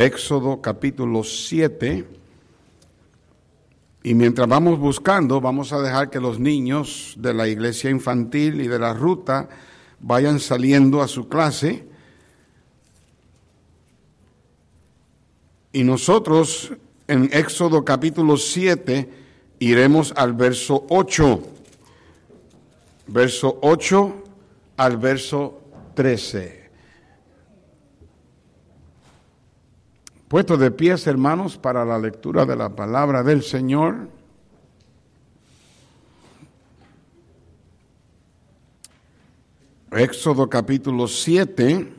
Éxodo capítulo 7. Y mientras vamos buscando, vamos a dejar que los niños de la iglesia infantil y de la ruta vayan saliendo a su clase. Y nosotros en Éxodo capítulo 7 iremos al verso 8. Verso 8 al verso 13. Puesto de pies, hermanos, para la lectura de la palabra del Señor. Éxodo capítulo 7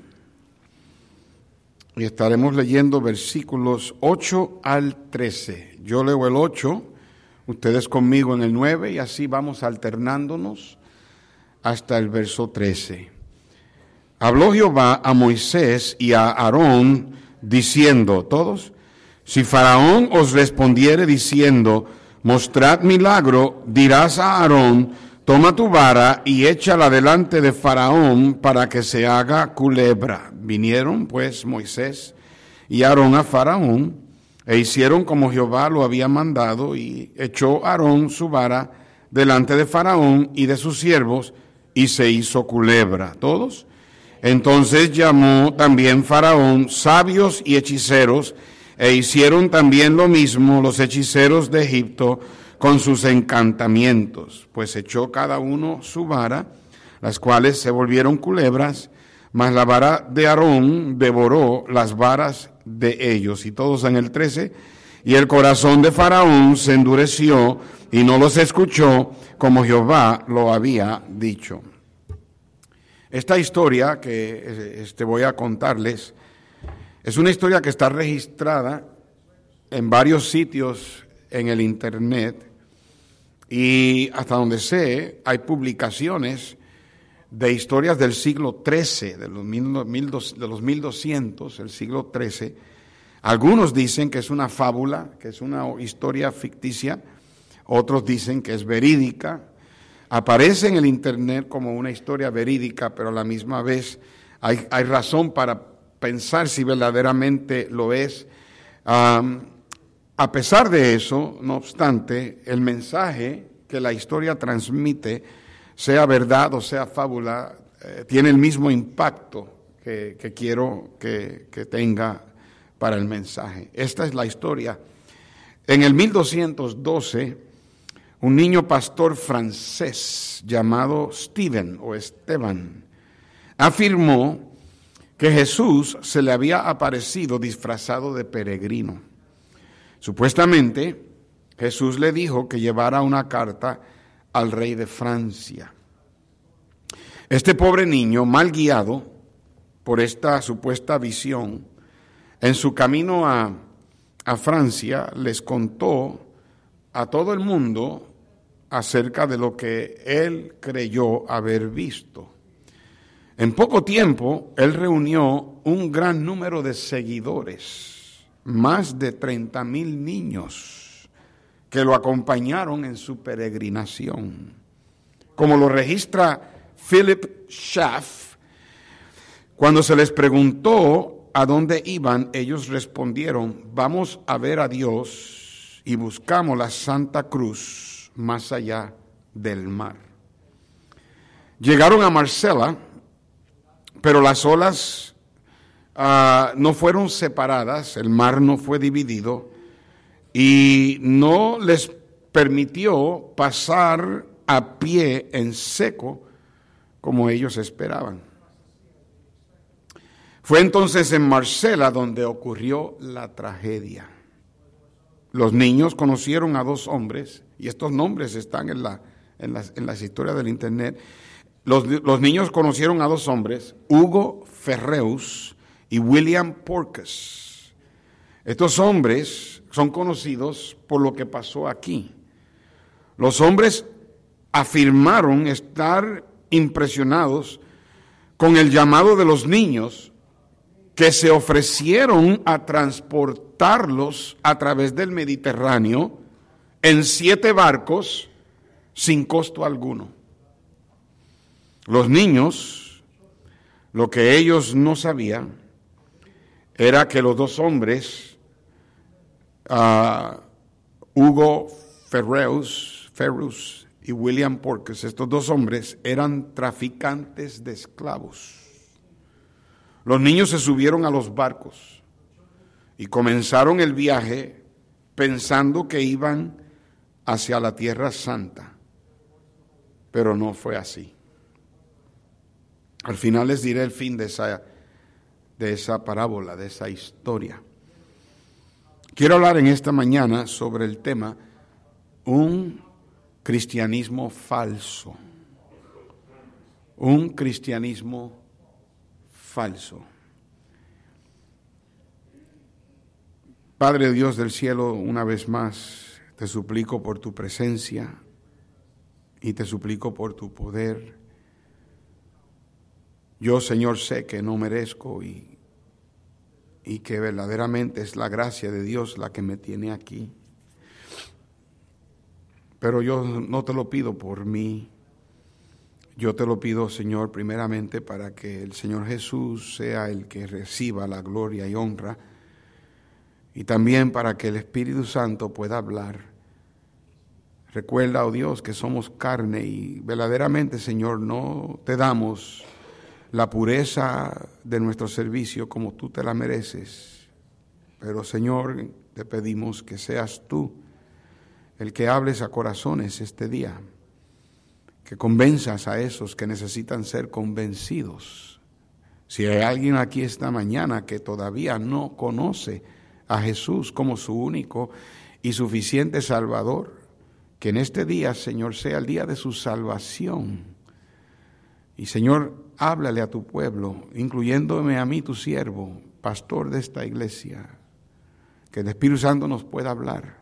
y estaremos leyendo versículos 8 al 13. Yo leo el 8, ustedes conmigo en el 9 y así vamos alternándonos hasta el verso 13. Habló Jehová a Moisés y a Aarón diciendo, todos, si Faraón os respondiere diciendo, mostrad milagro, dirás a Aarón, toma tu vara y échala delante de Faraón para que se haga culebra. Vinieron pues Moisés y Aarón a Faraón e hicieron como Jehová lo había mandado y echó Aarón su vara delante de Faraón y de sus siervos y se hizo culebra. ¿Todos? Entonces llamó también Faraón sabios y hechiceros, e hicieron también lo mismo los hechiceros de Egipto con sus encantamientos, pues echó cada uno su vara, las cuales se volvieron culebras, mas la vara de Aarón devoró las varas de ellos. Y todos en el 13, y el corazón de Faraón se endureció y no los escuchó como Jehová lo había dicho. Esta historia que este, voy a contarles es una historia que está registrada en varios sitios en el Internet y hasta donde sé hay publicaciones de historias del siglo XIII, de los, de los 1200, el siglo XIII. Algunos dicen que es una fábula, que es una historia ficticia, otros dicen que es verídica, aparece en el Internet como una historia verídica, pero a la misma vez hay, razón para pensar si verdaderamente lo es. a pesar de eso, no obstante, el mensaje que la historia transmite, sea verdad o sea fábula, eh, tiene el mismo impacto que, quiero que, que tenga para el mensaje. Esta es la historia. En el 1212, un niño pastor francés llamado Stephen o Esteban afirmó que Jesús se le había aparecido disfrazado de peregrino. Supuestamente, Jesús le dijo que llevara una carta al rey de Francia. Este pobre niño, mal guiado por esta supuesta visión, en su camino a, a Francia les contó a todo el mundo acerca de lo que él creyó haber visto. En poco tiempo, él reunió un gran número de seguidores, más de 30 mil niños que lo acompañaron en su peregrinación. Como lo registra Philip Schaff, cuando se les preguntó a dónde iban, ellos respondieron, vamos a ver a Dios y buscamos la Santa Cruz más allá del mar. Llegaron a Marcela, pero las olas ah, no fueron separadas, el mar no fue dividido y no les permitió pasar a pie en seco como ellos esperaban. Fue entonces en Marcela donde ocurrió la tragedia. Los niños conocieron a dos hombres y estos nombres están en, la, en, las, en las historias del Internet. Los, los, niños conocieron a dos hombres, Hugo Ferreus y William Porcas. Estos hombres son conocidos por lo que pasó aquí. Los hombres afirmaron estar impresionados con el llamado de los niños que se ofrecieron a transportarlos a través del Mediterráneo en siete barcos sin costo alguno. Los niños, lo que ellos no sabían, era que los dos hombres, uh, Hugo Ferreus, Ferrus y William Porkes, estos dos hombres eran traficantes de esclavos. Los niños se subieron a los barcos y comenzaron el viaje pensando que iban hacia la tierra santa, pero no fue así. Al final les diré el fin de esa, de esa parábola, de esa historia. Quiero hablar en esta mañana sobre el tema un cristianismo falso. Un cristianismo falso. Padre Dios del cielo, una vez más te suplico por tu presencia y te suplico por tu poder. Yo, Señor, sé que no merezco y, y que verdaderamente es la gracia de Dios la que me tiene aquí. Pero yo no te lo pido por mí. Yo te lo pido, Señor, primeramente para que el Señor Jesús sea el que reciba la gloria y honra y también para que el Espíritu Santo pueda hablar. Recuerda, oh Dios, que somos carne y verdaderamente, Señor, no te damos la pureza de nuestro servicio como tú te la mereces. Pero, Señor, te pedimos que seas tú el que hables a corazones este día, que convenzas a esos que necesitan ser convencidos. Si hay alguien aquí esta mañana que todavía no conoce a Jesús como su único y suficiente Salvador, que en este día, Señor, sea el día de su salvación. Y Señor, háblale a tu pueblo, incluyéndome a mí, tu siervo, pastor de esta iglesia, que el Espíritu Santo nos pueda hablar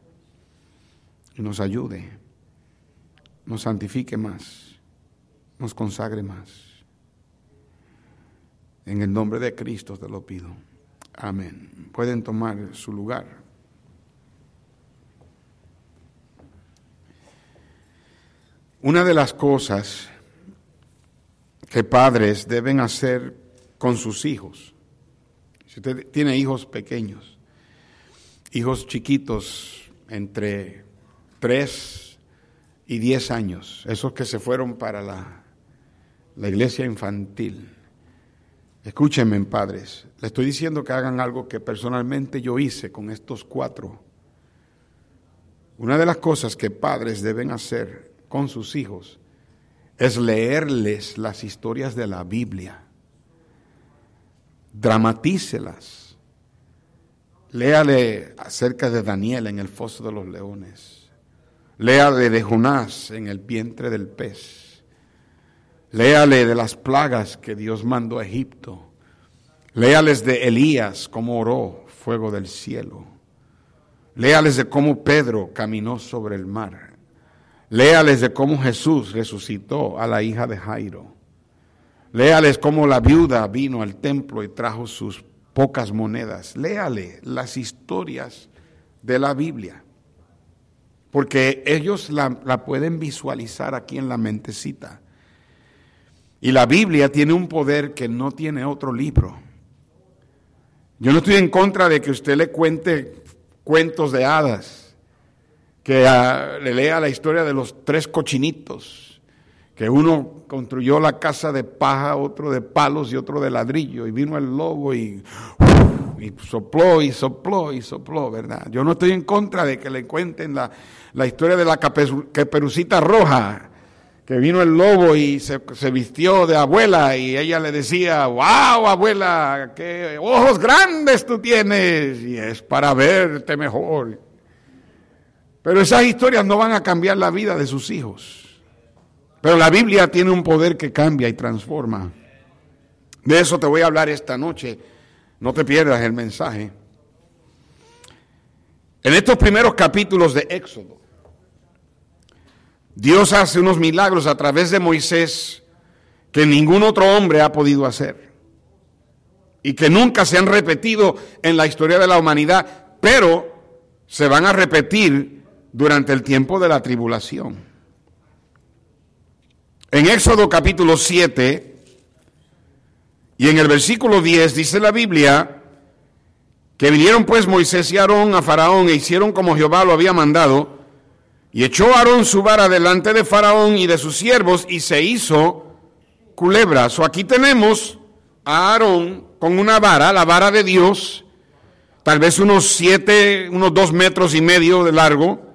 nos ayude, nos santifique más, nos consagre más. En el nombre de Cristo te lo pido. Amén. Pueden tomar su lugar. Una de las cosas que padres deben hacer con sus hijos, si usted tiene hijos pequeños, hijos chiquitos entre tres y diez años, esos que se fueron para la, la iglesia infantil. Escúchenme, padres, le estoy diciendo que hagan algo que personalmente yo hice con estos cuatro. Una de las cosas que padres deben hacer con sus hijos es leerles las historias de la Biblia. Dramatícelas. Léale acerca de Daniel en el foso de los leones. Léale de Jonás en el vientre del pez. Léale de las plagas que Dios mandó a Egipto. Léales de Elías, cómo oró fuego del cielo. Léales de cómo Pedro caminó sobre el mar. Léales de cómo Jesús resucitó a la hija de Jairo. Léales cómo la viuda vino al templo y trajo sus pocas monedas. Léale las historias de la Biblia porque ellos la, pueden visualizar aquí en la mentecita. Y la Biblia tiene un poder que no tiene otro libro. Yo no estoy en contra de que usted le cuente cuentos de hadas, que ah, le lea la historia de los tres cochinitos, que uno construyó la casa de paja, otro de palos y otro de ladrillo, y vino el lobo y y sopló y sopló y sopló, ¿verdad? Yo no estoy en contra de que le cuenten la, historia de la caperucita roja, que vino el lobo y se, se, vistió de abuela y ella le decía, wow, abuela, qué ojos grandes tú tienes y es para verte mejor. Pero esas historias no van a cambiar la vida de sus hijos. Pero la Biblia tiene un poder que cambia y transforma. De eso te voy a hablar esta noche no te pierdas el mensaje. En estos primeros capítulos de Éxodo, Dios hace unos milagros a través de Moisés que ningún otro hombre ha podido hacer y que nunca se han repetido en la historia de la humanidad, pero se van a repetir durante el tiempo de la tribulación. En Éxodo capítulo 7 y en el versículo 10 dice la Biblia, que vinieron pues Moisés y Aarón a Faraón e hicieron como Jehová lo había mandado, y echó Aarón su vara delante de Faraón y de sus siervos, y se hizo culebra. O aquí tenemos a Aarón con una vara, la vara de Dios, tal vez unos siete, unos dos metros y medio de largo,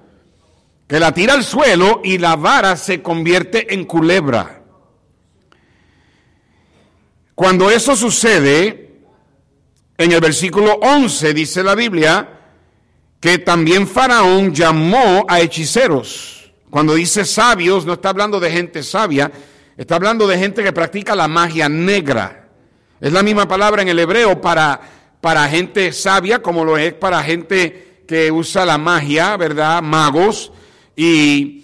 que la tira al suelo y la vara se convierte en culebra. Cuando eso sucede, en el versículo 11 dice la Biblia que también Faraón llamó a hechiceros. Cuando dice sabios, no está hablando de gente sabia, está hablando de gente que practica la magia negra. Es la misma palabra en el hebreo para, para gente sabia como lo es para gente que usa la magia, ¿verdad? Magos. Y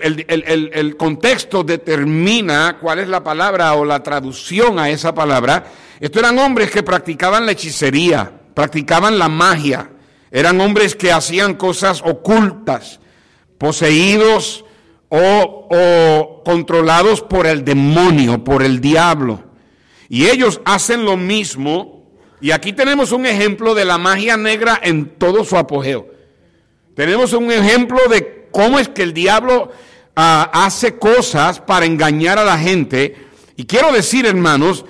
el, el contexto determina cuál es la palabra o la traducción a esa palabra. Estos eran hombres que practicaban la hechicería, practicaban la magia, eran hombres que hacían cosas ocultas, poseídos o, controlados por el demonio, por el diablo. Y ellos hacen lo mismo, y aquí tenemos un ejemplo de la magia negra en todo su apogeo. Tenemos un ejemplo de cómo es que el diablo ah, hace cosas para engañar a la gente. Y quiero decir, hermanos,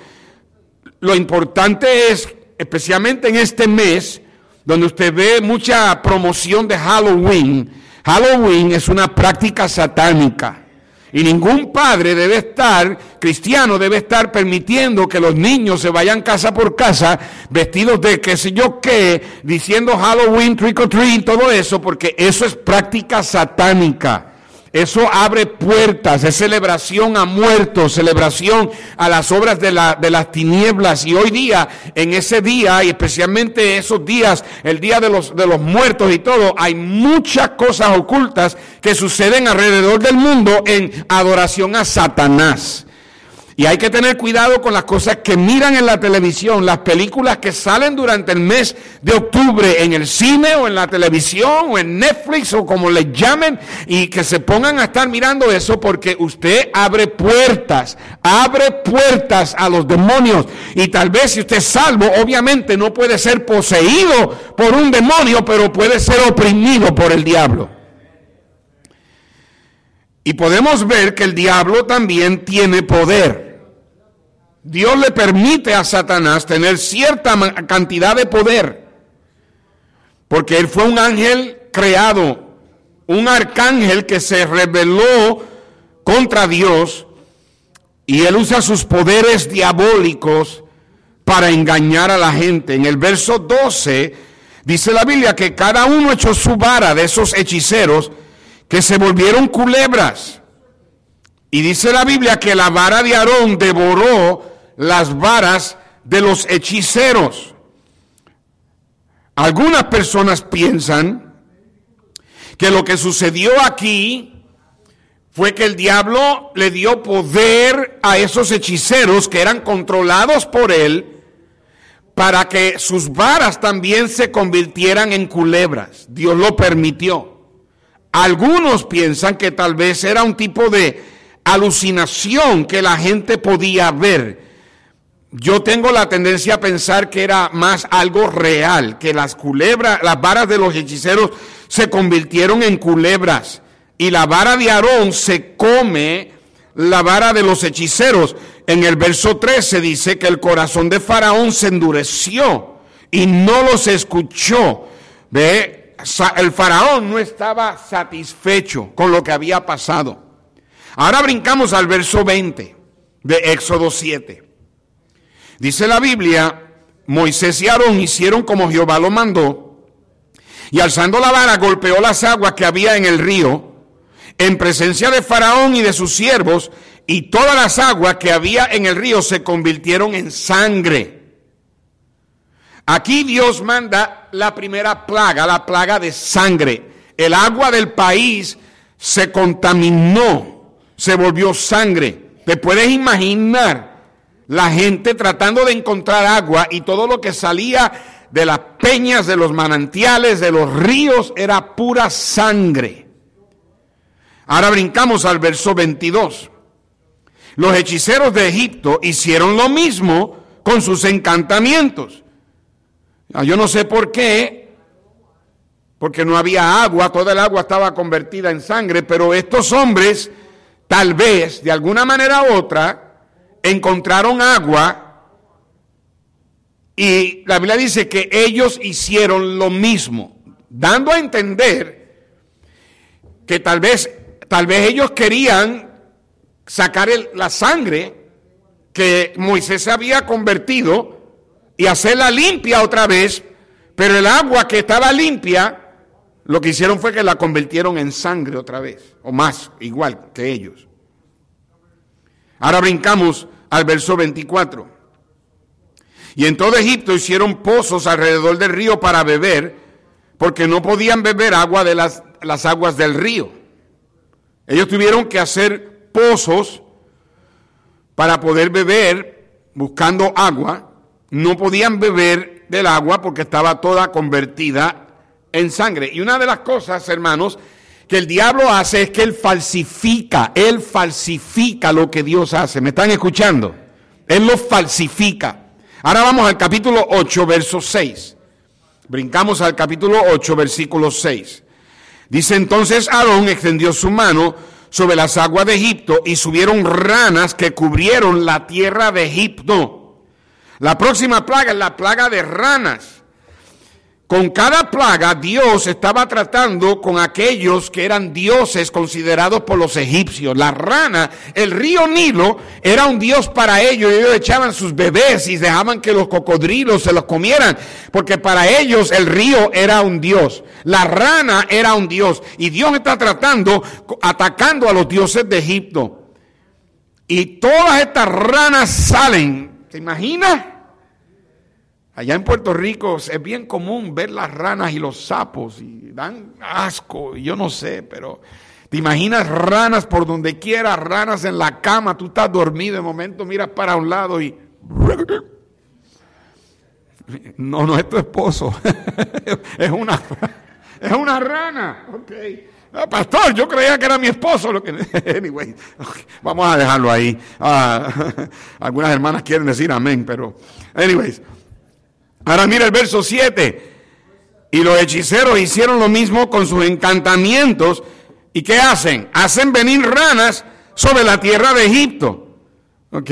lo importante es, especialmente en este mes, donde usted ve mucha promoción de Halloween, Halloween es una práctica satánica. Y ningún padre debe estar, cristiano debe estar permitiendo que los niños se vayan casa por casa vestidos de qué sé yo qué, diciendo Halloween, trick or treat, todo eso, porque eso es práctica satánica. Eso abre puertas, es celebración a muertos, celebración a las obras de, la, de, las tinieblas. Y hoy día, en ese día, y especialmente esos días, el día de los, de los muertos y todo, hay muchas cosas ocultas que suceden alrededor del mundo en adoración a Satanás. Y hay que tener cuidado con las cosas que miran en la televisión, las películas que salen durante el mes de octubre en el cine o en la televisión o en Netflix o como les llamen y que se pongan a estar mirando eso porque usted abre puertas, abre puertas a los demonios. Y tal vez si usted es salvo, obviamente no puede ser poseído por un demonio, pero puede ser oprimido por el diablo. Y podemos ver que el diablo también tiene poder. Dios le permite a Satanás tener cierta cantidad de poder, porque él fue un ángel creado, un arcángel que se rebeló contra Dios y él usa sus poderes diabólicos para engañar a la gente. En el verso 12 dice la Biblia que cada uno echó su vara de esos hechiceros que se volvieron culebras. Y dice la Biblia que la vara de Aarón devoró las varas de los hechiceros. Algunas personas piensan que lo que sucedió aquí fue que el diablo le dio poder a esos hechiceros que eran controlados por él para que sus varas también se convirtieran en culebras. Dios lo permitió. Algunos piensan que tal vez era un tipo de alucinación que la gente podía ver yo tengo la tendencia a pensar que era más algo real, que las culebras, las varas de los hechiceros se convirtieron en culebras y la vara de Aarón se come la vara de los hechiceros. En el verso 13 dice que el corazón de Faraón se endureció y no los escuchó. Ve, el Faraón no estaba satisfecho con lo que había pasado. Ahora brincamos al verso 20 de Éxodo 7. Dice la Biblia, Moisés y Aarón hicieron como Jehová lo mandó, y alzando la vara golpeó las aguas que había en el río, en presencia de Faraón y de sus siervos, y todas las aguas que había en el río se convirtieron en sangre. Aquí Dios manda la primera plaga, la plaga de sangre. El agua del país se contaminó, se volvió sangre. ¿Te puedes imaginar la gente tratando de encontrar agua y todo lo que salía de las peñas, de los manantiales, de los ríos, era pura sangre? Ahora brincamos al verso 22. Los hechiceros de Egipto hicieron lo mismo con sus encantamientos. Ah, yo no sé por qué, porque no había agua, toda el agua estaba convertida en sangre, pero estos hombres, tal vez, de alguna manera u otra, encontraron agua y la Biblia dice que ellos hicieron lo mismo, dando a entender que tal vez, tal vez ellos querían sacar la sangre que Moisés había convertido y hacerla limpia otra vez, pero el agua que estaba limpia, lo que hicieron fue que la convirtieron en sangre otra vez, o más, igual que ellos. Ahora brincamos al verso 24. Y en todo Egipto hicieron pozos alrededor del río para beber, porque no podían beber agua de las, las aguas del río. Ellos tuvieron que hacer pozos para poder beber buscando agua. No podían beber del agua porque estaba toda convertida en sangre. Y una de las cosas, hermanos, que el diablo hace es que él falsifica, él falsifica lo que Dios hace. ¿Me están escuchando? Él lo falsifica. Ahora vamos al capítulo 8, verso 6. Brincamos al capítulo 8, versículo 6. Dice entonces Aarón extendió su mano sobre las aguas de Egipto y subieron ranas que cubrieron la tierra de Egipto. La próxima plaga es la plaga de ranas. Con cada plaga Dios estaba tratando con aquellos que eran dioses considerados por los egipcios. La rana, el río Nilo era un dios para ellos. Ellos echaban sus bebés y dejaban que los cocodrilos se los comieran, porque para ellos el río era un dios. La rana era un dios. Y Dios está tratando, atacando a los dioses de Egipto. Y todas estas ranas salen. ¿Te imaginas? Allá en Puerto Rico es bien común ver las ranas y los sapos y dan asco, y yo no sé, pero te imaginas ranas por donde quiera, ranas en la cama, tú estás dormido, de momento miras para un lado y... No, no es tu esposo, es una, es una rana, ok. Ah, pastor, yo creía que era mi esposo. Lo que... Anyway, vamos a dejarlo ahí. Ah, algunas hermanas quieren decir amén, pero... Anyways. Ahora mira el verso 7. Y los hechiceros hicieron lo mismo con sus encantamientos. ¿Y qué hacen? Hacen venir ranas sobre la tierra de Egipto. ¿Ok?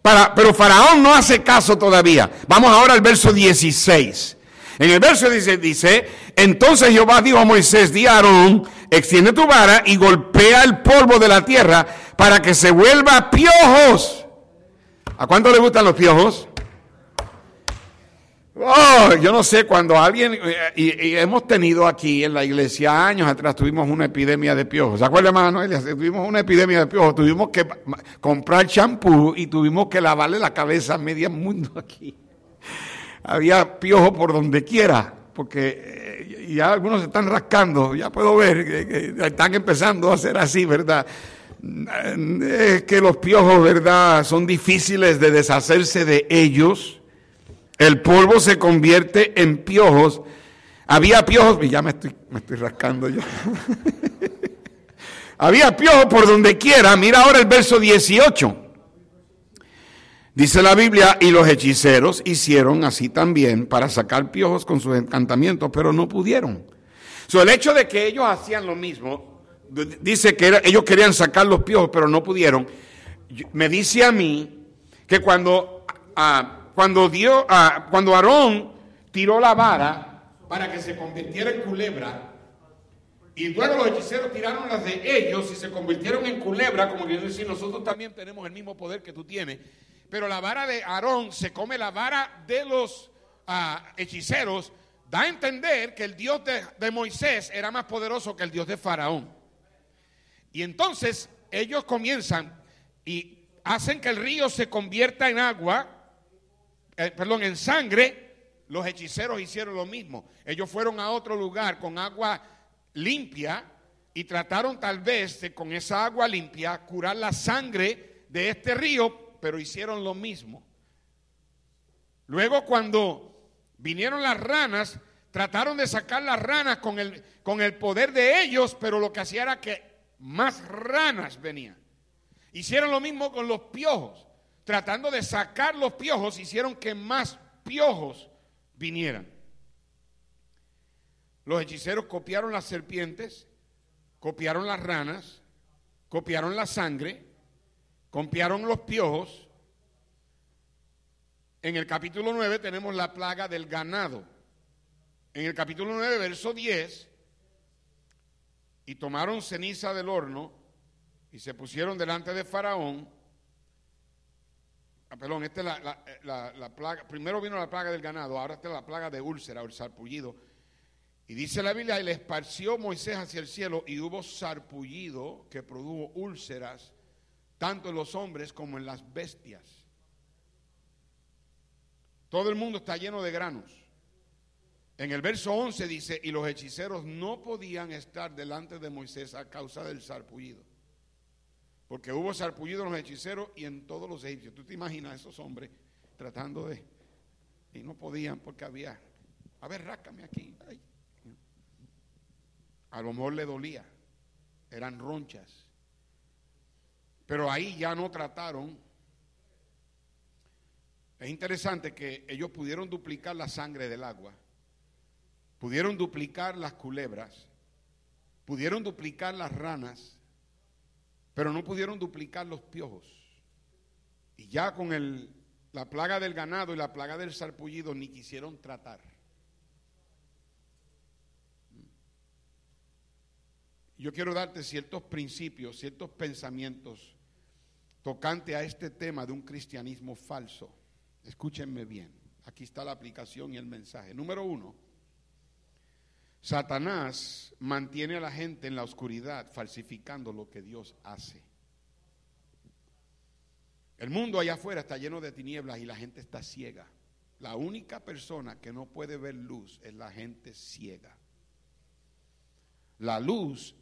Para, pero Faraón no hace caso todavía. Vamos ahora al verso 16. En el verso 16 dice, entonces Jehová dijo a Moisés, di a Aarón, extiende tu vara y golpea el polvo de la tierra para que se vuelva piojos. ¿A cuánto le gustan los piojos? Oh, yo no sé, cuando alguien, eh, y, hemos tenido aquí en la iglesia años atrás, tuvimos una epidemia de piojos. ¿Se acuerda, hermano? Tuvimos una epidemia de piojos, tuvimos que comprar champú y tuvimos que lavarle la cabeza a medio mundo aquí. Había piojos por donde quiera, porque eh, ya algunos se están rascando, ya puedo ver que, están empezando a hacer así, ¿verdad? Es que los piojos, ¿verdad? Son difíciles de deshacerse de ellos el polvo se convierte en piojos. Había piojos, y ya me estoy, me estoy rascando yo. Había piojos por donde quiera. Mira ahora el verso 18. Dice la Biblia, y los hechiceros hicieron así también para sacar piojos con sus encantamientos, pero no pudieron. So, el hecho de que ellos hacían lo mismo, dice que ellos querían sacar los piojos, pero no pudieron, me dice a mí que cuando cuando, dio, ah, cuando Aarón tiró la vara para que se convirtiera en culebra, y luego los hechiceros tiraron las de ellos y se convirtieron en culebra, como quiero decir, nosotros también tenemos el mismo poder que tú tienes. Pero la vara de Aarón se come la vara de los ah, hechiceros, da a entender que el Dios de, de Moisés era más poderoso que el Dios de Faraón. Y entonces ellos comienzan y hacen que el río se convierta en agua eh, perdón, en sangre, los hechiceros hicieron lo mismo. Ellos fueron a otro lugar con agua limpia y trataron tal vez de con esa agua limpia curar la sangre de este río, pero hicieron lo mismo. Luego cuando vinieron las ranas, trataron de sacar las ranas con el, con el poder de ellos, pero lo que hacía era que más ranas venían. Hicieron lo mismo con los piojos. Tratando de sacar los piojos, hicieron que más piojos vinieran. Los hechiceros copiaron las serpientes, copiaron las ranas, copiaron la sangre, copiaron los piojos. En el capítulo 9 tenemos la plaga del ganado. En el capítulo 9, verso 10, y tomaron ceniza del horno y se pusieron delante de Faraón. Ah, perdón, esta es la, plaga. Primero vino la plaga del ganado, ahora está la plaga de úlcera o el sarpullido. Y dice la Biblia, y le esparció Moisés hacia el cielo y hubo sarpullido que produjo úlceras, tanto en los hombres como en las bestias. Todo el mundo está lleno de granos. En el verso 11 dice, y los hechiceros no podían estar delante de Moisés a causa del sarpullido. Porque hubo sarpullido en los hechiceros y en todos los egipcios. Tú te imaginas a esos hombres tratando de... Y no podían porque había... A ver, rácame aquí. A lo mejor le dolía. Eran ronchas. Pero ahí ya no trataron. Es interesante que ellos pudieron duplicar la sangre del agua Pudieron duplicar las culebras, pudieron duplicar las ranas, pero no pudieron duplicar los piojos. Y ya con el, la plaga del ganado y la plaga del sarpullido ni quisieron tratar. Yo quiero darte ciertos principios, ciertos pensamientos tocante a este tema de un cristianismo falso. Escúchenme bien. Aquí está la aplicación y el mensaje. Número uno. Satanás mantiene a la gente en la oscuridad falsificando lo que Dios hace. El mundo allá afuera está lleno de tinieblas y la gente está ciega. La única persona que no puede ver luz es la gente ciega. La luz,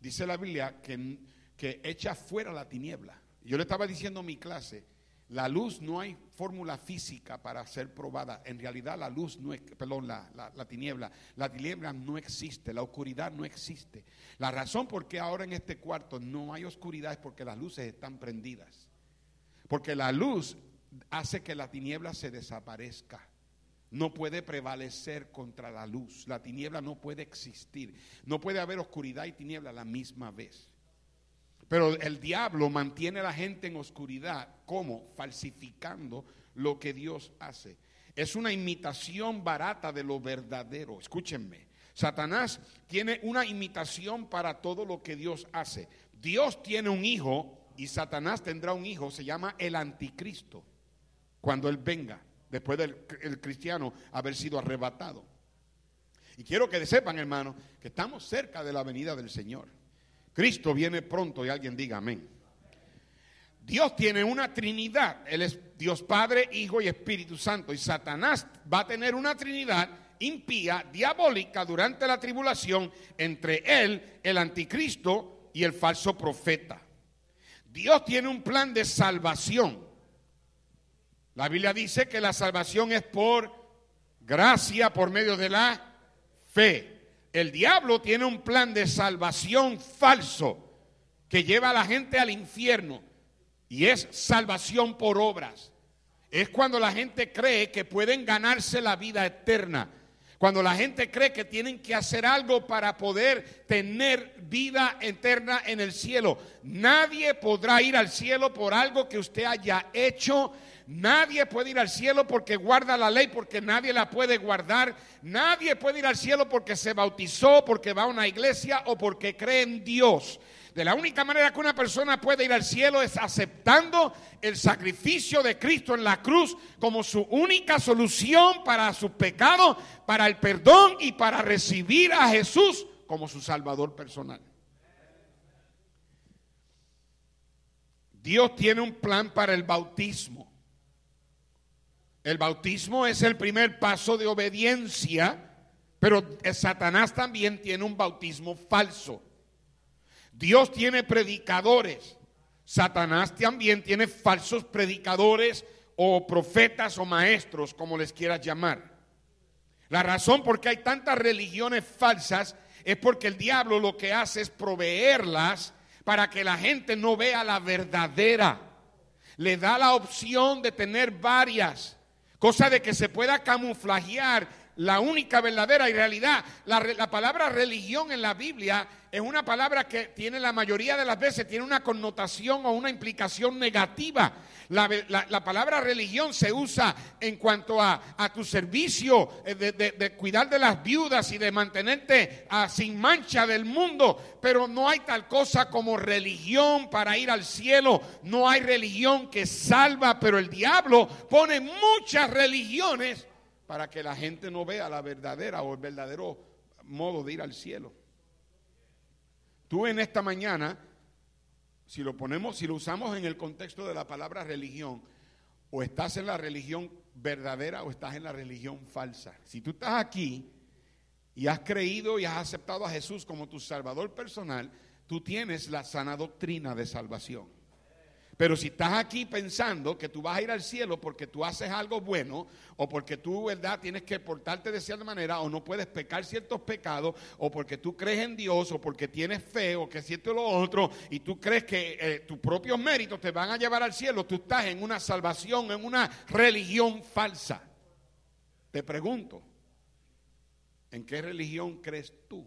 dice la Biblia, que, que echa fuera la tiniebla. Yo le estaba diciendo en mi clase la luz no hay fórmula física para ser probada. En realidad la luz no es, perdón, la, la, tiniebla. La tiniebla no existe, la oscuridad no existe. La razón por qué ahora en este cuarto no hay oscuridad es porque las luces están prendidas. Porque la luz hace que la tiniebla se desaparezca. No puede prevalecer contra la luz. La tiniebla no puede existir. No puede haber oscuridad y tiniebla a la misma vez. Pero el diablo mantiene a la gente en oscuridad. ¿Cómo? Falsificando lo que Dios hace. Es una imitación barata de lo verdadero. Escúchenme. Satanás tiene una imitación para todo lo que Dios hace. Dios tiene un hijo y Satanás tendrá un hijo, se llama el anticristo, cuando él venga, después del cristiano haber sido arrebatado. Y quiero que sepan, hermano, que estamos cerca de la venida del Señor. Cristo viene pronto y alguien diga amén. Dios tiene una Trinidad. Él es Dios Padre, Hijo y Espíritu Santo. Y Satanás va a tener una Trinidad impía, diabólica durante la tribulación entre él, el anticristo y el falso profeta. Dios tiene un plan de salvación. La Biblia dice que la salvación es por gracia, por medio de la fe. El diablo tiene un plan de salvación falso que lleva a la gente al infierno y es salvación por obras. Es cuando la gente cree que pueden ganarse la vida eterna. Cuando la gente cree que tienen que hacer algo para poder tener vida eterna en el cielo. Nadie podrá ir al cielo por algo que usted haya hecho Nadie puede ir al cielo porque guarda la ley, porque nadie la puede guardar. Nadie puede ir al cielo porque se bautizó, porque va a una iglesia o porque cree en Dios. De la única manera que una persona puede ir al cielo es aceptando el sacrificio de Cristo en la cruz como su única solución para su pecado, para el perdón y para recibir a Jesús como su Salvador personal. Dios tiene un plan para el bautismo. El bautismo es el primer paso de obediencia, pero Satanás también tiene un bautismo falso. Dios tiene predicadores. Satanás también tiene falsos predicadores o profetas o maestros, como les quieras llamar. La razón por qué hay tantas religiones falsas es porque el diablo lo que hace es proveerlas para que la gente no vea la verdadera. Le da la opción de tener varias, cosa de que se pueda camuflajear la única verdadera y realidad. La, palabra religión en la Biblia es una palabra que tiene la mayoría de las veces, tiene una connotación o una implicación negativa. La, palabra religión se usa en cuanto a, tu servicio eh, de, cuidar de las viudas y de mantenerte ah, sin mancha del mundo, pero no hay tal cosa como religión para ir al cielo. No hay religión que salva, pero el diablo pone muchas religiones para que la gente no vea la verdadera o el verdadero modo de ir al cielo. Tú en esta mañana, si lo ponemos, si lo usamos en el contexto de la palabra religión, o estás en la religión verdadera o estás en la religión falsa. Si tú estás aquí y has creído y has aceptado a Jesús como tu Salvador personal, tú tienes la sana doctrina de salvación. Pero si estás aquí pensando que tú vas a ir al cielo porque tú haces algo bueno o porque tú, ¿verdad?, tienes que portarte de cierta manera o no puedes pecar ciertos pecados o porque tú crees en Dios o porque tienes fe o que cierto lo otro y tú crees que eh, tus propios méritos te van a llevar al cielo, tú estás en una salvación, en una religión falsa. Te pregunto, ¿en qué religión crees tú?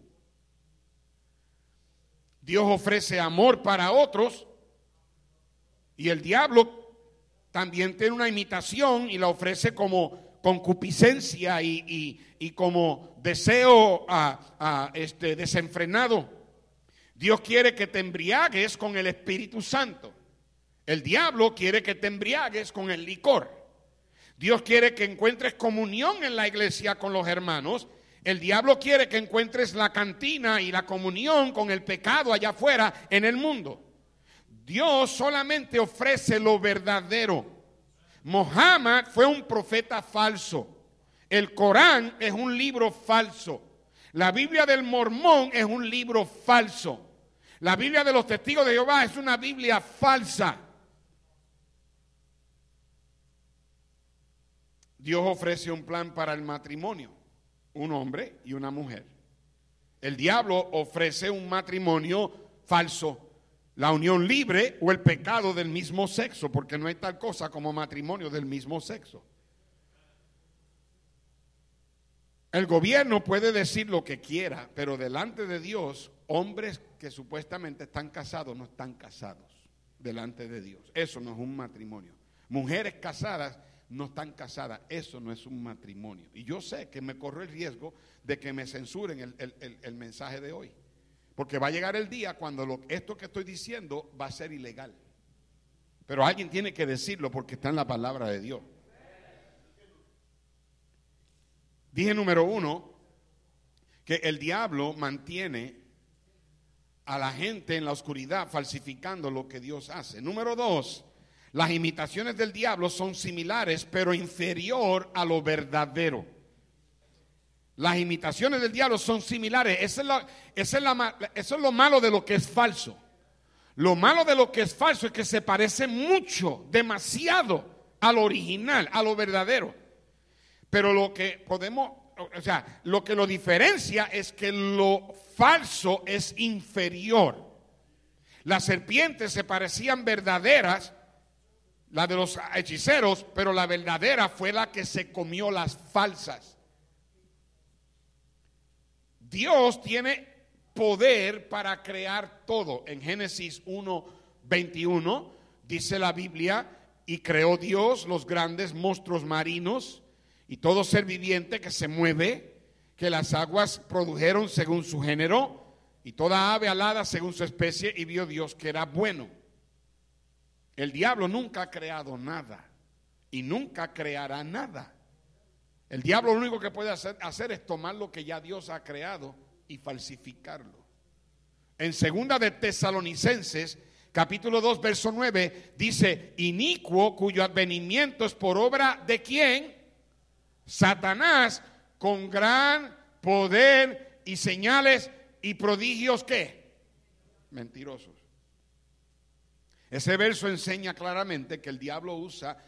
Dios ofrece amor para otros y el diablo también tiene una imitación y la ofrece como concupiscencia y, como deseo a, este, desenfrenado. Dios quiere que te embriagues con el Espíritu Santo. El diablo quiere que te embriagues con el licor. Dios quiere que encuentres comunión en la iglesia con los hermanos. El diablo quiere que encuentres la cantina y la comunión con el pecado allá afuera en el mundo. Dios solamente ofrece lo verdadero. Mohammed fue un profeta falso. El Corán es un libro falso. La Biblia del Mormón es un libro falso. La Biblia de los testigos de Jehová es una Biblia falsa. Dios ofrece un plan para el matrimonio, un hombre y una mujer. El diablo ofrece un matrimonio falso la unión libre o el pecado del mismo sexo, porque no hay tal cosa como matrimonio del mismo sexo. El gobierno puede decir lo que quiera, pero delante de Dios, hombres que supuestamente están casados no están casados delante de Dios. Eso no es un matrimonio. Mujeres casadas no están casadas. Eso no es un matrimonio. Y yo sé que me corro el riesgo de que me censuren el, el mensaje de hoy. Porque va a llegar el día cuando lo, esto que estoy diciendo va a ser ilegal. Pero alguien tiene que decirlo porque está en la palabra de Dios. Dije número uno, que el diablo mantiene a la gente en la oscuridad falsificando lo que Dios hace. Número dos, las imitaciones del diablo son similares pero inferior a lo verdadero. Las imitaciones del diablo son similares. Eso es, lo malo de lo que es falso. Lo malo de lo que es falso es que se parece mucho, demasiado al original, a lo verdadero. Pero lo que podemos, o sea, lo que lo diferencia es que lo falso es inferior. Las serpientes se parecían verdaderas, la de los hechiceros, pero la verdadera fue la que se comió las falsas. Dios tiene poder para crear todo. En Génesis 1, 21 dice la Biblia, y creó Dios los grandes monstruos marinos y todo ser viviente que se mueve, que las aguas produjeron según su género, y toda ave alada según su especie, y vio Dios que era bueno. El diablo nunca ha creado nada y nunca creará nada. El diablo lo único que puede hacer, es tomar lo que ya Dios ha creado y falsificarlo. En segunda de Tesalonicenses, capítulo 2, verso 9, dice, inicuo cuyo advenimiento es por obra de quién? Satanás, con gran poder y señales y prodigios ¿qué? Mentirosos. Ese verso enseña claramente que el diablo usa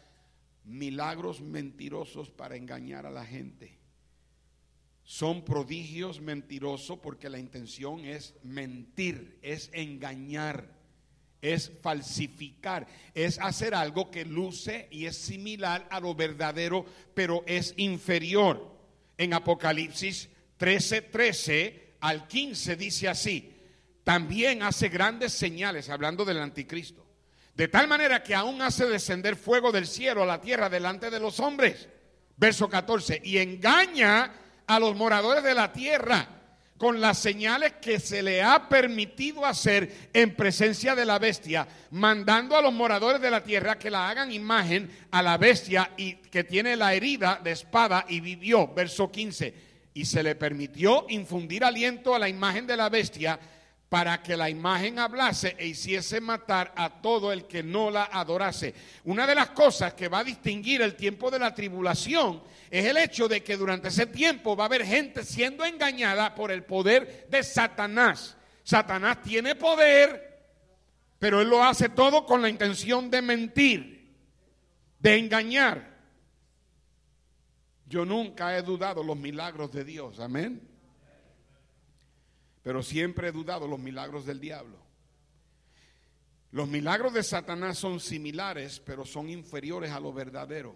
milagros mentirosos para engañar a la gente. Son prodigios mentirosos porque la intención es mentir, es engañar, es falsificar, es hacer algo que luce y es similar a lo verdadero, pero es inferior. En Apocalipsis 13, 13 al 15 dice así, también hace grandes señales, hablando del anticristo de tal manera que aún hace descender fuego del cielo a la tierra delante de los hombres. Verso 14. Y engaña a los moradores de la tierra con las señales que se le ha permitido hacer en presencia de la bestia, mandando a los moradores de la tierra que la hagan imagen a la bestia y que tiene la herida de espada y vivió. Verso 15. Y se le permitió infundir aliento a la imagen de la bestia para que la imagen hablase e hiciese matar a todo el que no la adorase. Una de las cosas que va a distinguir el tiempo de la tribulación es el hecho de que durante ese tiempo va a haber gente siendo engañada por el poder de Satanás. Satanás tiene poder, pero él lo hace todo con la intención de mentir, de engañar. Yo nunca he dudado los milagros de Dios, amén. Pero siempre he dudado los milagros del diablo. Los milagros de Satanás son similares, pero son inferiores a lo verdadero.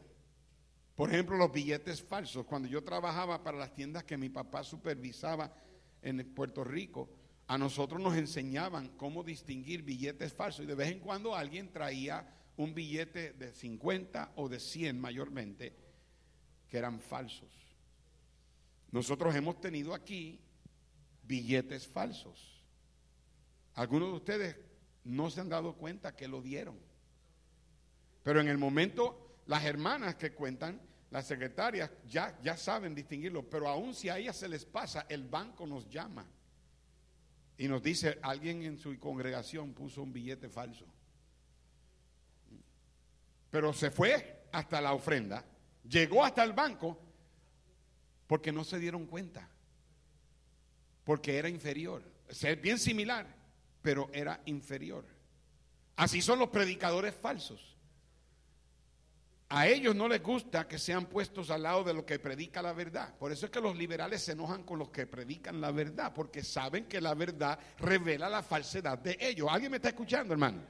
Por ejemplo, los billetes falsos. Cuando yo trabajaba para las tiendas que mi papá supervisaba en Puerto Rico, a nosotros nos enseñaban cómo distinguir billetes falsos. Y de vez en cuando alguien traía un billete de 50 o de 100 mayormente, que eran falsos. Nosotros hemos tenido aquí billetes falsos. Algunos de ustedes no se han dado cuenta que lo dieron. Pero en el momento, las hermanas que cuentan, las secretarias ya, ya saben distinguirlo, pero aún si a ellas se les pasa, el banco nos llama y nos dice, alguien en su congregación puso un billete falso. Pero se fue hasta la ofrenda, llegó hasta el banco porque no se dieron cuenta porque era inferior. Es bien similar, pero era inferior. Así son los predicadores falsos. A ellos no les gusta que sean puestos al lado de lo que predica la verdad. Por eso es que los liberales se enojan con los que predican la verdad, porque saben que la verdad revela la falsedad de ellos. ¿Alguien me está escuchando, hermano?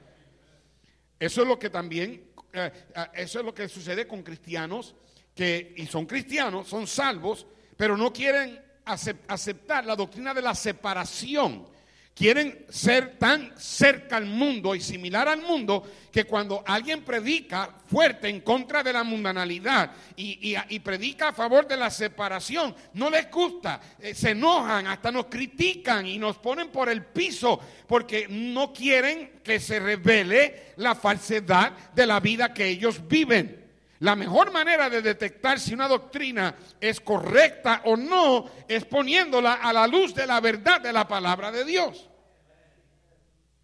Eso es lo que también, eh, eh, eso es lo que sucede con cristianos que, y son cristianos, son salvos, pero no quieren aceptar la doctrina de la separación. Quieren ser tan cerca al mundo y similar al mundo que cuando alguien predica fuerte en contra de la mundanalidad y, predica a favor de la separación, no les gusta, eh, se enojan, hasta nos critican y nos ponen por el piso porque no quieren que se revele la falsedad de la vida que ellos viven. La mejor manera de detectar si una doctrina es correcta o no es poniéndola a la luz de la verdad de la palabra de Dios.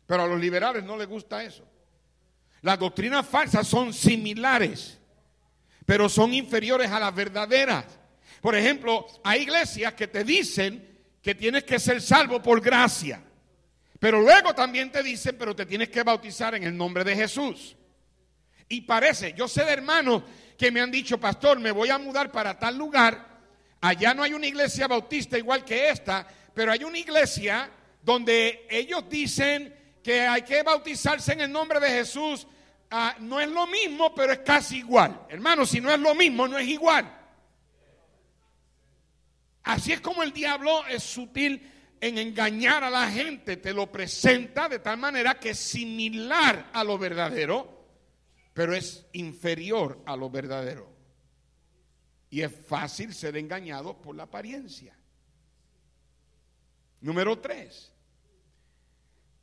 Pero a los liberales no les gusta eso. Las doctrinas falsas son similares, pero son inferiores a las verdaderas. Por ejemplo, hay iglesias que te dicen que tienes que ser salvo por gracia. Pero luego también te dicen, pero te tienes que bautizar en el nombre de Jesús. Y parece, yo sé de hermanos que me han dicho, pastor, me voy a mudar para tal lugar. Allá no hay una iglesia bautista igual que esta, pero hay una iglesia donde ellos dicen que hay que bautizarse en el nombre de Jesús. Ah, no es lo mismo, pero es casi igual. Hermano, si no es lo mismo, no es igual. Así es como el diablo es sutil en engañar a la gente. Te lo presenta de tal manera que es similar a lo verdadero pero es inferior a lo verdadero. Y es fácil ser engañado por la apariencia. Número tres,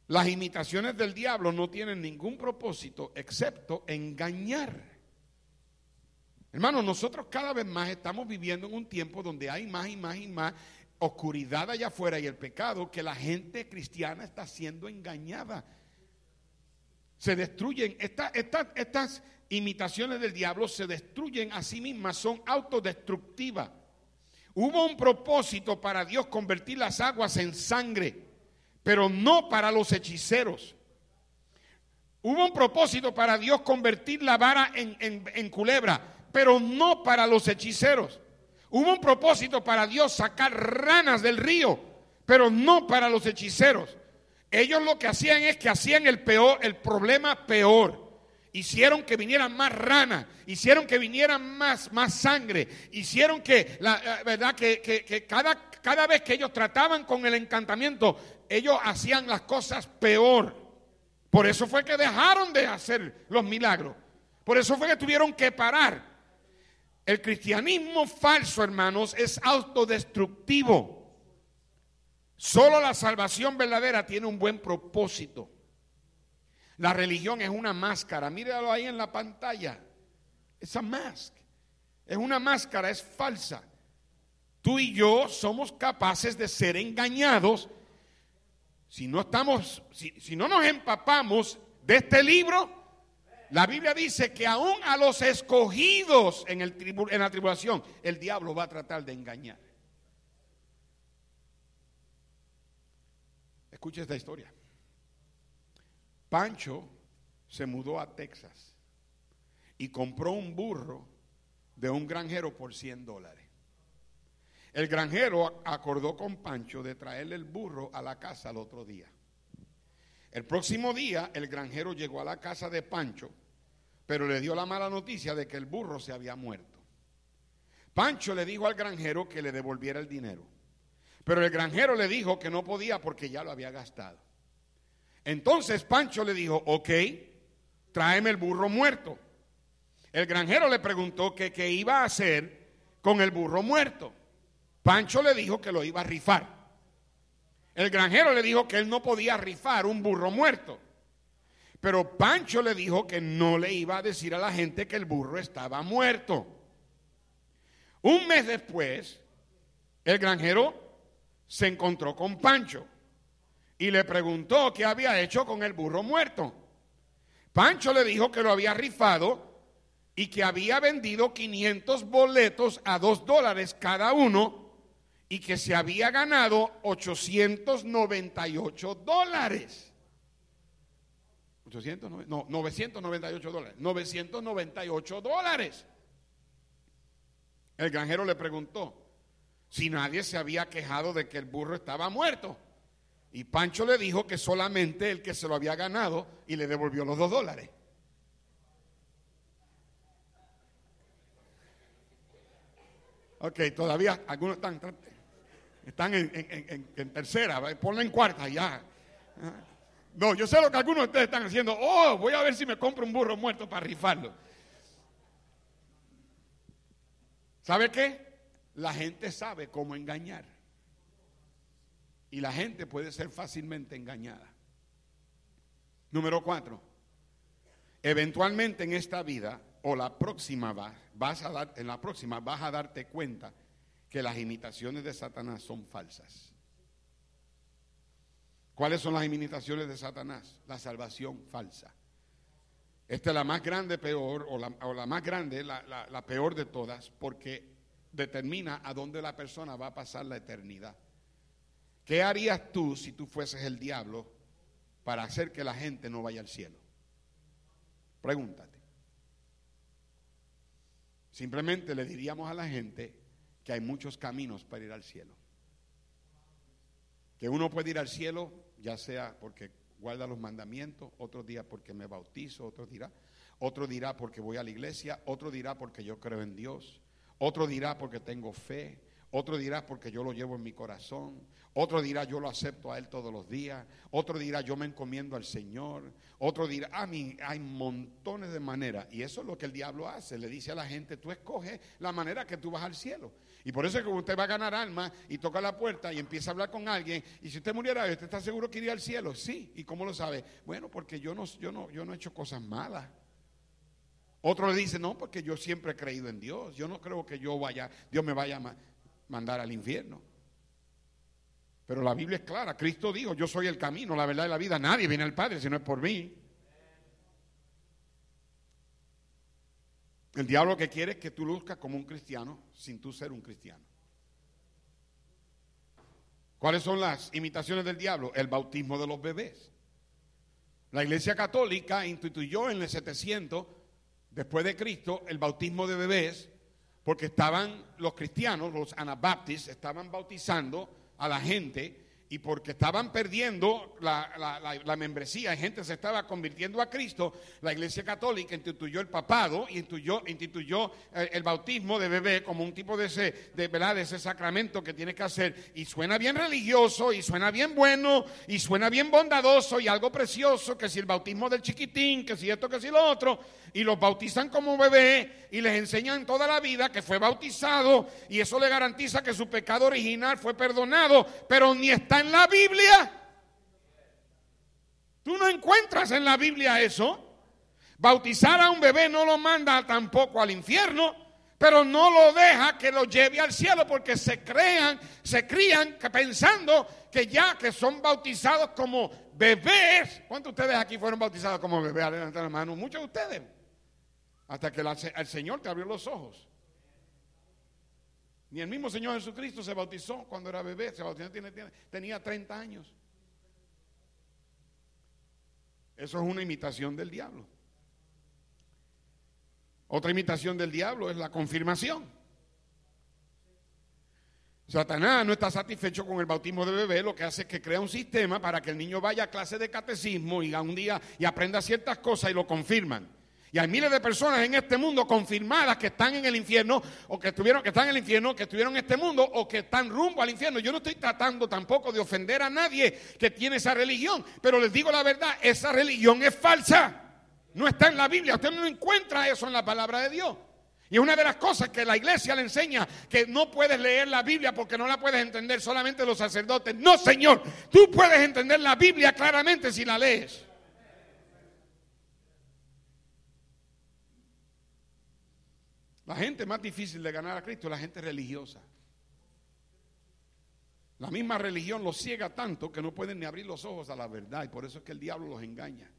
las imitaciones del diablo no tienen ningún propósito excepto engañar. Hermanos, nosotros cada vez más estamos viviendo en un tiempo donde hay más y más y más oscuridad allá afuera y el pecado que la gente cristiana está siendo engañada Se destruyen, estas imitaciones del diablo se destruyen a sí mismas, son autodestructivas. Hubo un propósito para Dios convertir las aguas en sangre, pero no para los hechiceros. Hubo un propósito para Dios convertir la vara en, culebra, pero no para los hechiceros. Hubo un propósito para Dios sacar ranas del río, pero no para los hechiceros. Ellos lo que hacían es que hacían el peor, el problema peor. Hicieron que vinieran más ranas, hicieron que vinieran más, más sangre, hicieron que, la, verdad, que, que cada, cada vez que ellos trataban con el encantamiento, ellos hacían las cosas peor. Por eso fue que dejaron de hacer los milagros. Por eso fue que tuvieron que parar. El cristianismo falso, hermanos, es autodestructivo. Solo la salvación verdadera tiene un buen propósito. La religión es una máscara. Míralo ahí en la pantalla. Esa máscara. Es una máscara, es falsa. Tú y yo somos capaces de ser engañados si no estamos, si, no nos empapamos de este libro, la Biblia dice que aún a los escogidos en, el en la tribulación, el diablo va a tratar de engañar. Escuche esta historia. Pancho se mudó a Texas y compró un burro de un granjero por 100 dólares. El granjero acordó con Pancho de traerle el burro a la casa al otro día. El próximo día el granjero llegó a la casa de Pancho, pero le dio la mala noticia de que el burro se había muerto. Pancho le dijo al granjero que le devolviera el dinero, pero el granjero le dijo que no podía porque ya lo había gastado. Entonces Pancho le dijo, ok, tráeme el burro muerto. El granjero le preguntó que qué iba a hacer con el burro muerto. Pancho le dijo que lo iba a rifar. El granjero le dijo que él no podía rifar un burro muerto. Pero Pancho le dijo que no le iba a decir a la gente que el burro estaba muerto. Un mes después, el granjero se encontró con Pancho y le preguntó qué había hecho con el burro muerto. Pancho le dijo que lo había rifado y que había vendido 500 boletos a dos dólares cada uno y que se había ganado 898 dólares. 800, no, 998 dólares. 998 dólares. El granjero le preguntó si nadie se había quejado de que el burro estaba muerto. Y Pancho le dijo que solamente el que se lo había ganado y le devolvió los dos dólares. Ok, todavía algunos están están en, tercera, ponla en cuarta ya. No, yo sé lo que algunos de ustedes están haciendo. Oh, voy a ver si me compro un burro muerto para rifarlo. ¿Sabe qué? La gente sabe cómo engañar. Y la gente puede ser fácilmente engañada. Número cuatro. Eventualmente en esta vida o la próxima vas a dar, en la próxima vas a darte cuenta que las imitaciones de Satanás son falsas. ¿Cuáles son las imitaciones de Satanás? La salvación falsa. Esta es la más grande, peor, o la, más grande, la, la peor de todas, porque determina a dónde la persona va a pasar la eternidad. ¿Qué harías tú si tú fueses el diablo para hacer que la gente no vaya al cielo? Pregúntate. Simplemente le diríamos a la gente, que hay muchos caminos para ir al cielo. Que uno puede ir al cielo, ya sea porque guarda los mandamientos, otro día porque me bautizo, otro dirá, otro dirá porque voy a la iglesia, otro dirá porque yo creo en Dios, otro dirá porque tengo fe, otro dirá porque yo lo llevo en mi corazón. Otro dirá yo lo acepto a Él todos los días. Otro dirá yo me encomiendo al Señor. Otro dirá, a mí hay montones de maneras. Y eso es lo que el diablo hace. Le dice a la gente, tú escoges la manera que tú vas al cielo. Y por eso es que usted va a ganar alma y toca la puerta y empieza a hablar con alguien. Y si usted muriera, ¿usted está seguro que iría al cielo? Sí. ¿Y cómo lo sabe? Bueno, porque yo no, yo no, yo no he hecho cosas malas. Otro le dice, no, porque yo siempre he creído en Dios. Yo no creo que yo vaya, Dios me vaya a mandar al infierno. Pero la Biblia es clara. Cristo dijo, yo soy el camino, la verdad y la vida. Nadie viene al Padre si no es por mí. El diablo que quiere es que tú luzcas como un cristiano sin tú ser un cristiano. ¿Cuáles son las imitaciones del diablo? El bautismo de los bebés. La Iglesia Católica instituyó en el 700 después de Cristo, el bautismo de bebés, porque estaban los cristianos, los anabaptistas, estaban bautizando a la gente y porque estaban perdiendo la, membresía, y gente se estaba convirtiendo a Cristo, la Iglesia Católica instituyó el papado y instituyó, instituyó eh, el, bautismo de bebé como un tipo de ese, de, ¿verdad? de ese sacramento que tiene que hacer. Y suena bien religioso, y suena bien bueno, y suena bien bondadoso, y algo precioso, que si el bautismo del chiquitín, que si esto, que si lo otro, y los bautizan como bebé, y les enseñan toda la vida que fue bautizado, y eso le garantiza que su pecado original fue perdonado, pero ni está en la Biblia. Tú no encuentras en la Biblia eso. Bautizar a un bebé no lo manda tampoco al infierno, pero no lo deja que lo lleve al cielo porque se crean, se crían pensando que ya que son bautizados como bebés. ¿Cuántos de ustedes aquí fueron bautizados como bebés? Levantar la mano. Muchos de ustedes. Hasta que el Señor te abrió los ojos. Ni el mismo Señor Jesucristo se bautizó cuando era bebé, se bautizó, tenía 30 años. Eso es una imitación del diablo. Otra imitación del diablo es la confirmación. Satanás no está satisfecho con el bautismo de bebé, lo que hace es que crea un sistema para que el niño vaya a clase de catecismo y a un día y aprenda ciertas cosas y lo confirman. Y hay miles de personas en este mundo confirmadas que están en el infierno o que estuvieron que están en el infierno, que estuvieron en este mundo o que están rumbo al infierno. Yo no estoy tratando tampoco de ofender a nadie que tiene esa religión, pero les digo la verdad, esa religión es falsa. No está en la Biblia, usted no encuentra eso en la palabra de Dios. Y es una de las cosas que la iglesia le enseña, que no puedes leer la Biblia porque no la puedes entender solamente los sacerdotes. No, Señor, tú puedes entender la Biblia claramente si la lees. La gente más difícil de ganar a Cristo es la gente religiosa. La misma religión los ciega tanto que no pueden ni abrir los ojos a la verdad y por eso es que el diablo los engaña.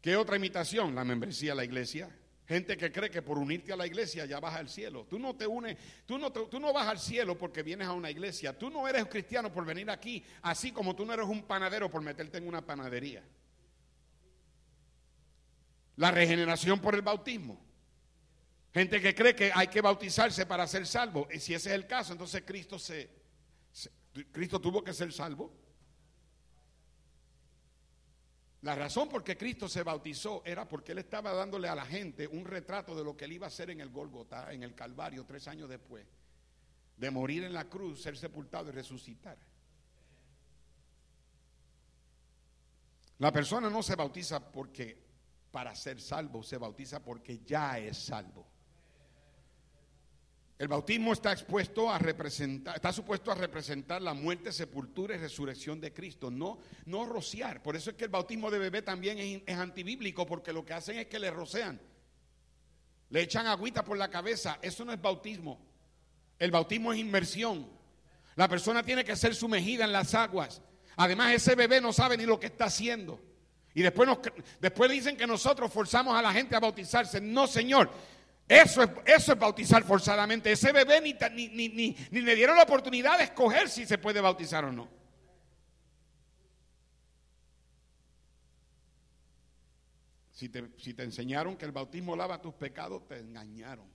¿Qué otra imitación? La membresía a la iglesia. Gente que cree que por unirte a la iglesia ya vas al cielo. Tú no te unes, tú no, tú no vas al cielo porque vienes a una iglesia. Tú no eres cristiano por venir aquí, así como tú no eres un panadero por meterte en una panadería. La regeneración por el bautismo. Gente que cree que hay que bautizarse para ser salvo. Y si ese es el caso, entonces Cristo se, Cristo tuvo que ser salvo. La razón por qué Cristo se bautizó era porque él estaba dándole a la gente un retrato de lo que él iba a hacer en el Gólgota, en el Calvario, tres años después, de morir en la cruz, ser sepultado y resucitar. La persona no se bautiza porque para ser salvo, se bautiza porque ya es salvo. El bautismo está expuesto a representar, está supuesto a representar la muerte, sepultura y resurrección de Cristo, no, no rociar. Por eso es que el bautismo de bebé también es, antibíblico, porque lo que hacen es que le rocean, le echan agüita por la cabeza. Eso no es bautismo. El bautismo es inmersión. La persona tiene que ser sumergida en las aguas. Además, ese bebé no sabe ni lo que está haciendo. Y después, nos, después dicen que nosotros forzamos a la gente a bautizarse. No, Señor. Eso es, eso es bautizar forzadamente. Ese bebé ni, ni, ni, ni, le dieron la oportunidad de escoger si se puede bautizar o no. Si te, si te enseñaron que el bautismo lava tus pecados, te engañaron.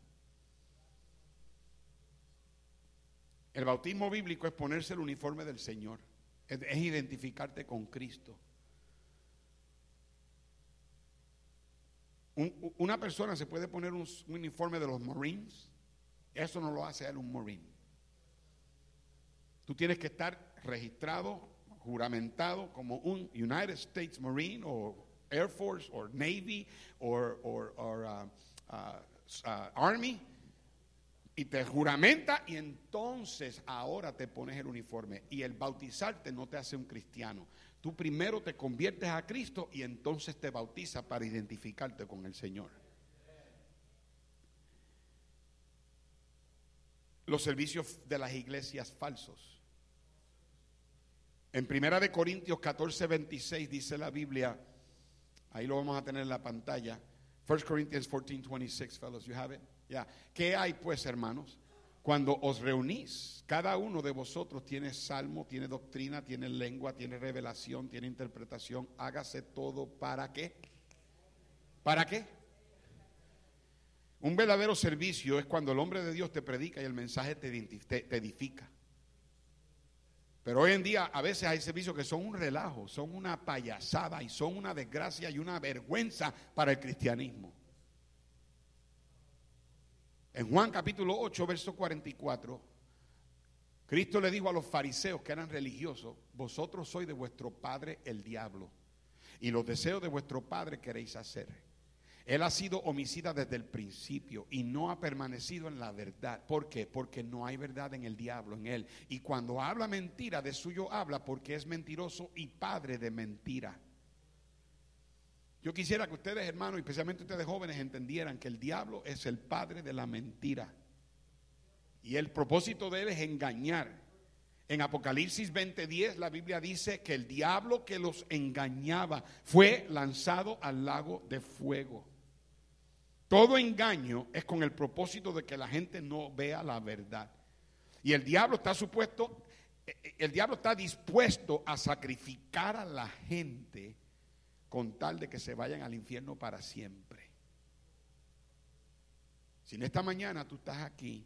El bautismo bíblico es ponerse el uniforme del Señor, es identificarte con Cristo. Una persona se puede poner un, uniforme de los Marines, eso no lo hace él un Marine. Tú tienes que estar registrado, juramentado como un United States Marine o Air Force o Navy o uh, uh, uh, Army y te juramenta y entonces ahora te pones el uniforme y el bautizarte no te hace un cristiano. Tú primero te conviertes a Cristo y entonces te bautizas para identificarte con el Señor. Los servicios de las iglesias falsos. En Primera de Corintios 14, 26 dice la Biblia, ahí lo vamos a tener en la pantalla, 1 Corinthians 14, 26, fellows, you have it? Ya. ¿Qué hay pues, hermanos? Cuando os reunís, cada uno de vosotros tiene salmo, tiene doctrina, tiene lengua, tiene revelación, tiene interpretación. Hágase todo para qué? ¿Para qué? Un verdadero servicio es cuando el hombre de Dios te predica y el mensaje te, te edifica. Pero hoy en día a veces hay servicios que son un relajo, son una payasada y son una desgracia y una vergüenza para el cristianismo. En Juan capítulo 8, verso 44, Cristo le dijo a los fariseos que eran religiosos, vosotros sois de vuestro padre el diablo y los deseos de vuestro padre queréis hacer. Él ha sido homicida desde el principio y no ha permanecido en la verdad. ¿Por qué? Porque no hay verdad en el diablo, en él. Y cuando habla mentira, de suyo habla porque es mentiroso y padre de mentira. Yo quisiera que ustedes, hermanos, especialmente ustedes jóvenes, entendieran que el diablo es el padre de la mentira. Y el propósito de él es engañar. En Apocalipsis 20:10 la Biblia dice que el diablo que los engañaba fue lanzado al lago de fuego. Todo engaño es con el propósito de que la gente no vea la verdad. Y el diablo está supuesto, eh, eh, el diablo está dispuesto a sacrificar a la gente con tal de que se vayan al infierno para siempre. Si en esta mañana tú estás aquí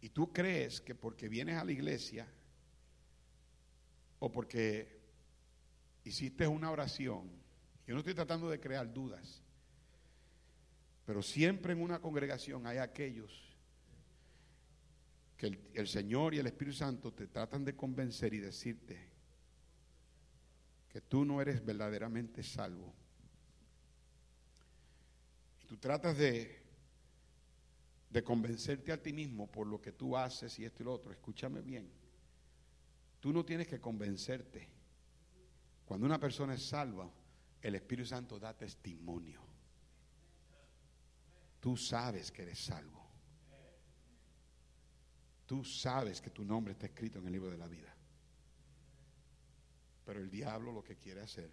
y tú crees que porque vienes a la iglesia o porque hiciste una oración, yo no estoy tratando de crear dudas, pero siempre en una congregación hay aquellos que el, Señor y el Espíritu Santo te tratan de convencer y decirte que tú no eres verdaderamente salvo. Y tú tratas de, de convencerte a ti mismo por lo que tú haces y esto y lo otro. Escúchame bien. Tú no tienes que convencerte. Cuando una persona es salva, el Espíritu Santo da testimonio. Tú sabes que eres salvo. Tú sabes que tu nombre está escrito en el libro de la vida. Pero el diablo lo que quiere hacer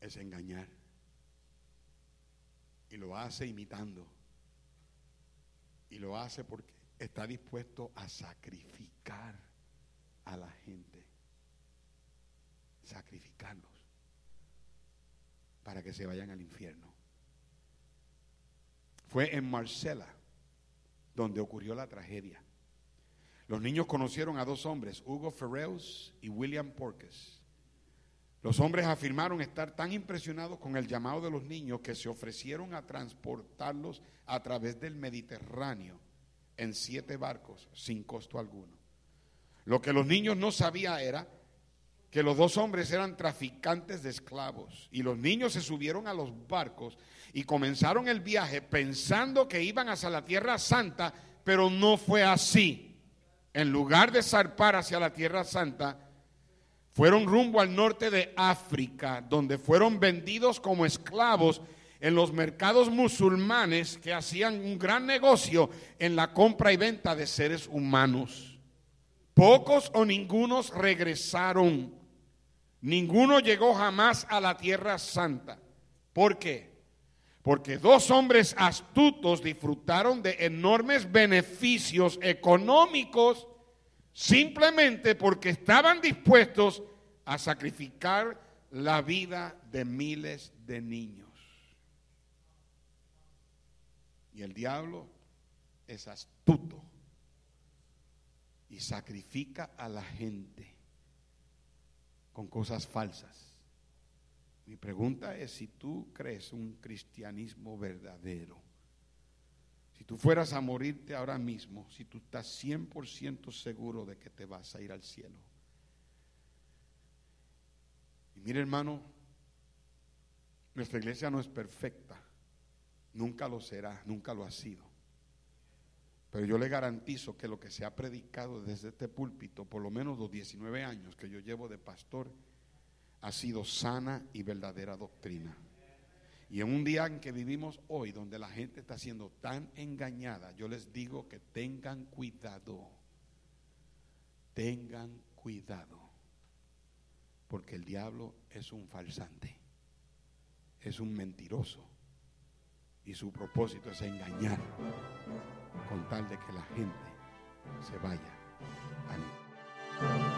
es engañar. Y lo hace imitando. Y lo hace porque está dispuesto a sacrificar a la gente. Sacrificarlos para que se vayan al infierno. Fue en Marcela donde ocurrió la tragedia. Los niños conocieron a dos hombres, Hugo Ferreus y William Porkes. Los hombres afirmaron estar tan impresionados con el llamado de los niños que se ofrecieron a transportarlos a través del Mediterráneo en siete barcos sin costo alguno. Lo que los niños no sabían era que los dos hombres eran traficantes de esclavos y los niños se subieron a los barcos y comenzaron el viaje pensando que iban hacia la tierra santa, pero no fue así. En lugar de zarpar hacia la tierra santa, fueron rumbo al norte de África, donde fueron vendidos como esclavos en los mercados musulmanes que hacían un gran negocio en la compra y venta de seres humanos. Pocos o ningunos regresaron Ninguno llegó jamás a la tierra santa. ¿Por qué? Porque dos hombres astutos disfrutaron de enormes beneficios económicos simplemente porque estaban dispuestos a sacrificar la vida de miles de niños. Y el diablo es astuto y sacrifica a la gente con cosas falsas. Mi pregunta es si tú crees un cristianismo verdadero. Si tú fueras a morirte ahora mismo, si tú estás 100% seguro de que te vas a ir al cielo. Y mire hermano, nuestra iglesia no es perfecta, nunca lo será, nunca lo ha sido. Pero yo le garantizo que lo que se ha predicado desde este púlpito, por lo menos los 19 años que yo llevo de pastor, ha sido sana y verdadera doctrina. Y en un día en que vivimos hoy, donde la gente está siendo tan engañada, yo les digo que tengan cuidado. Tengan cuidado. Porque el diablo es un falsante, es un mentiroso. Y su propósito es engañar con tal de que la gente se vaya a